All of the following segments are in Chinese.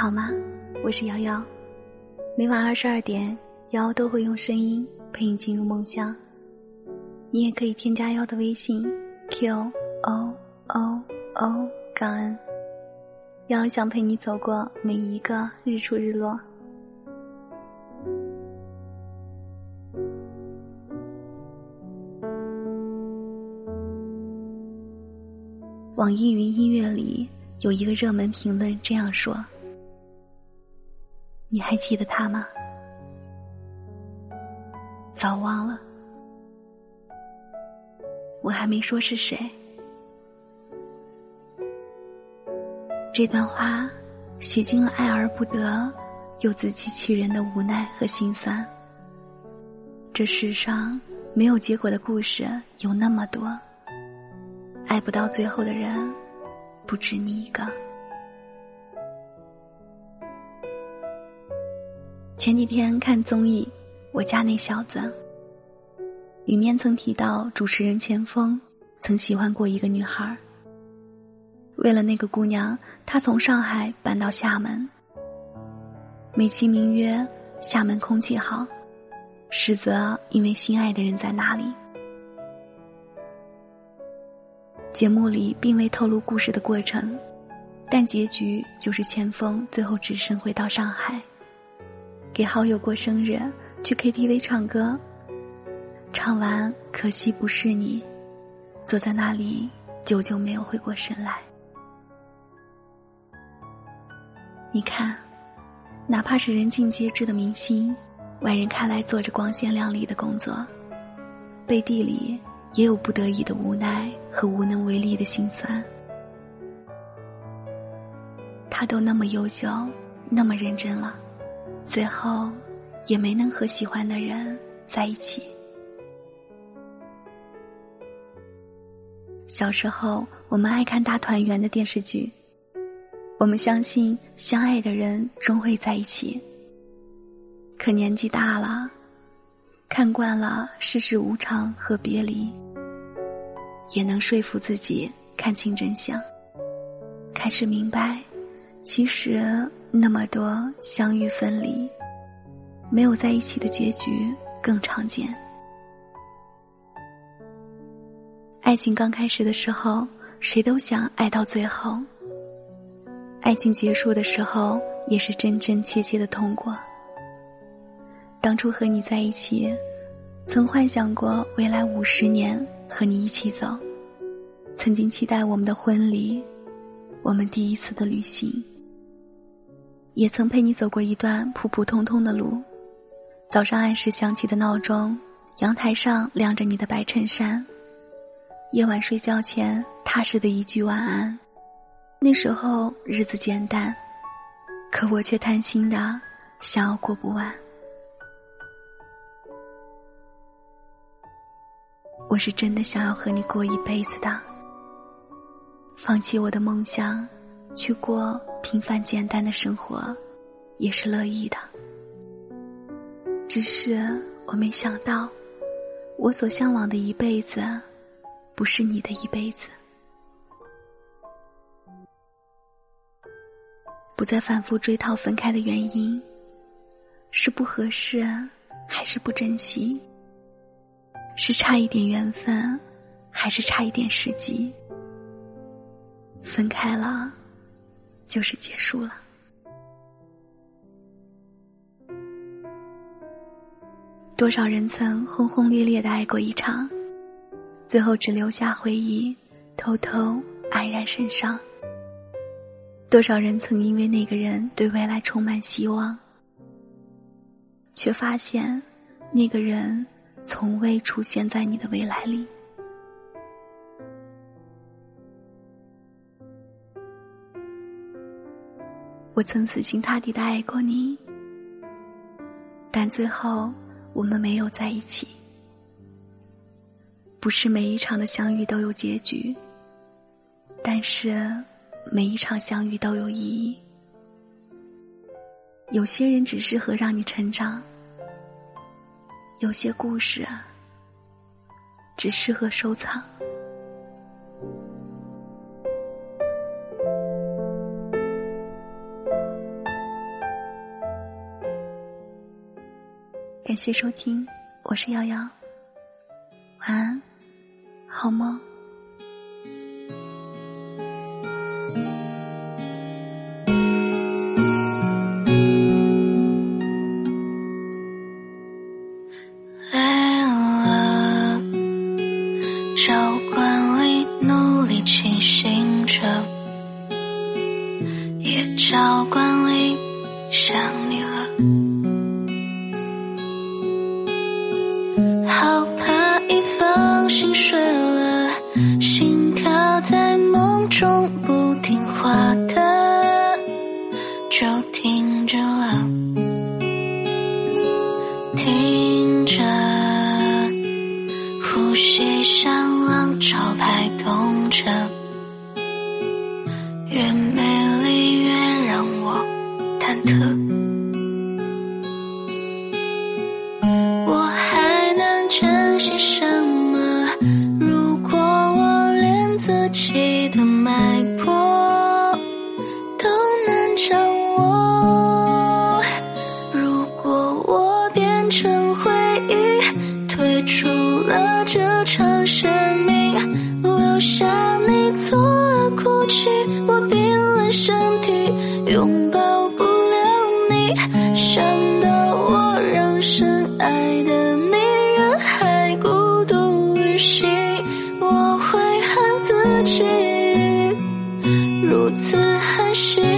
好吗？我是瑶瑶，每晚二十二点，瑶都会用声音陪你进入梦乡。你也可以添加瑶的微信 q o o o 感恩，瑶想陪你走过每一个日出日落。网易云音乐里有一个热门评论这样说：“你还记得他吗？早忘了。我还没说是谁。”这段话写尽了爱而不得又自欺欺人的无奈和心酸。这世上没有结果的故事有那么多。爱不到最后的人，不止你一个。前几天看综艺《我家那小子》，里面曾提到主持人钱枫曾喜欢过一个女孩。为了那个姑娘，他从上海搬到厦门，美其名曰厦门空气好，实则因为心爱的人在那里。节目里并未透露故事的过程，但结局就是钱枫最后只身回到上海，给好友过生日，去 KTV 唱歌，唱完可惜不是你，坐在那里久久没有回过神来。你看，哪怕是人尽皆知的明星，外人看来做着光鲜亮丽的工作，背地里。也有不得已的无奈和无能为力的心酸。他都那么优秀，那么认真了，最后也没能和喜欢的人在一起。小时候，我们爱看大团圆的电视剧，我们相信相爱的人终会在一起。可年纪大了。看惯了世事无常和别离，也能说服自己看清真相，开始明白，其实那么多相遇分离，没有在一起的结局更常见。爱情刚开始的时候，谁都想爱到最后；爱情结束的时候，也是真真切切的痛过。当初和你在一起，曾幻想过未来五十年和你一起走，曾经期待我们的婚礼，我们第一次的旅行，也曾陪你走过一段普普通通的路。早上按时响起的闹钟，阳台上晾着你的白衬衫，夜晚睡觉前踏实的一句晚安。那时候日子简单，可我却贪心的想要过不完。我是真的想要和你过一辈子的，放弃我的梦想，去过平凡简单的生活，也是乐意的。只是我没想到，我所向往的一辈子，不是你的一辈子。不再反复追讨分开的原因，是不合适，还是不珍惜？是差一点缘分，还是差一点时机？分开了，就是结束了。多少人曾轰轰烈烈的爱过一场，最后只留下回忆，偷偷黯然神伤。多少人曾因为那个人对未来充满希望，却发现那个人。从未出现在你的未来里。我曾死心塌地的爱过你，但最后我们没有在一起。不是每一场的相遇都有结局，但是每一场相遇都有意义。有些人只适合让你成长。有些故事啊，只适合收藏。感谢收听，我是瑶瑶。晚安，好梦。停止了。生命，留下你错愕哭泣，我冰冷身体拥抱不了你，想到我让深爱的你人海孤独旅行，我会恨自己如此狠心。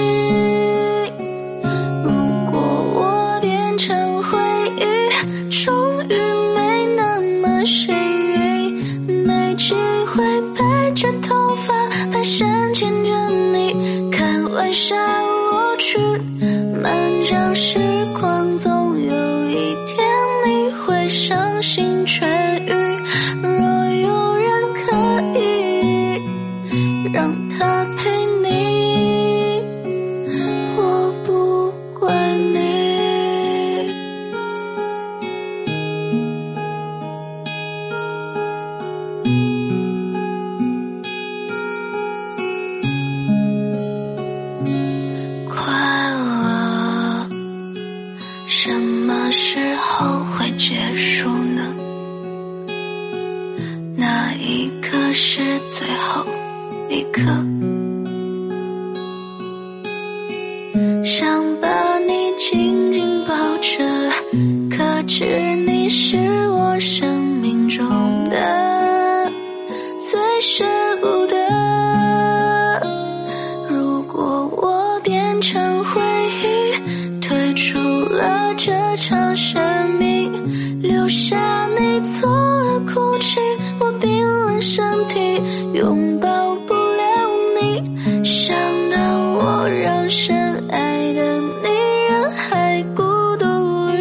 长是最后一刻，想把你紧紧抱着，可知你是我生命中的最舍不得。如果我变成回忆，退出了这场生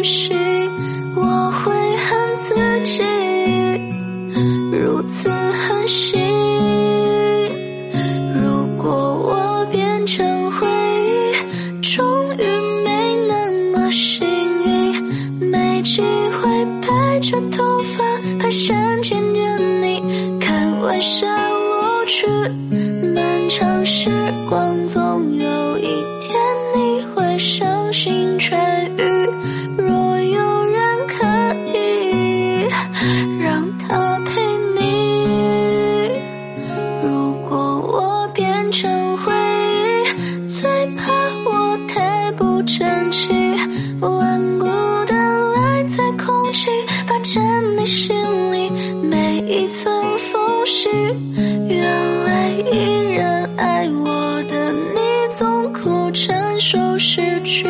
独旅行，我会恨自己如此狠心。如果我变成回忆，终于没那么幸运，没机会白着头发蹒跚牵着你看晚霞落去。漫长时光，就失去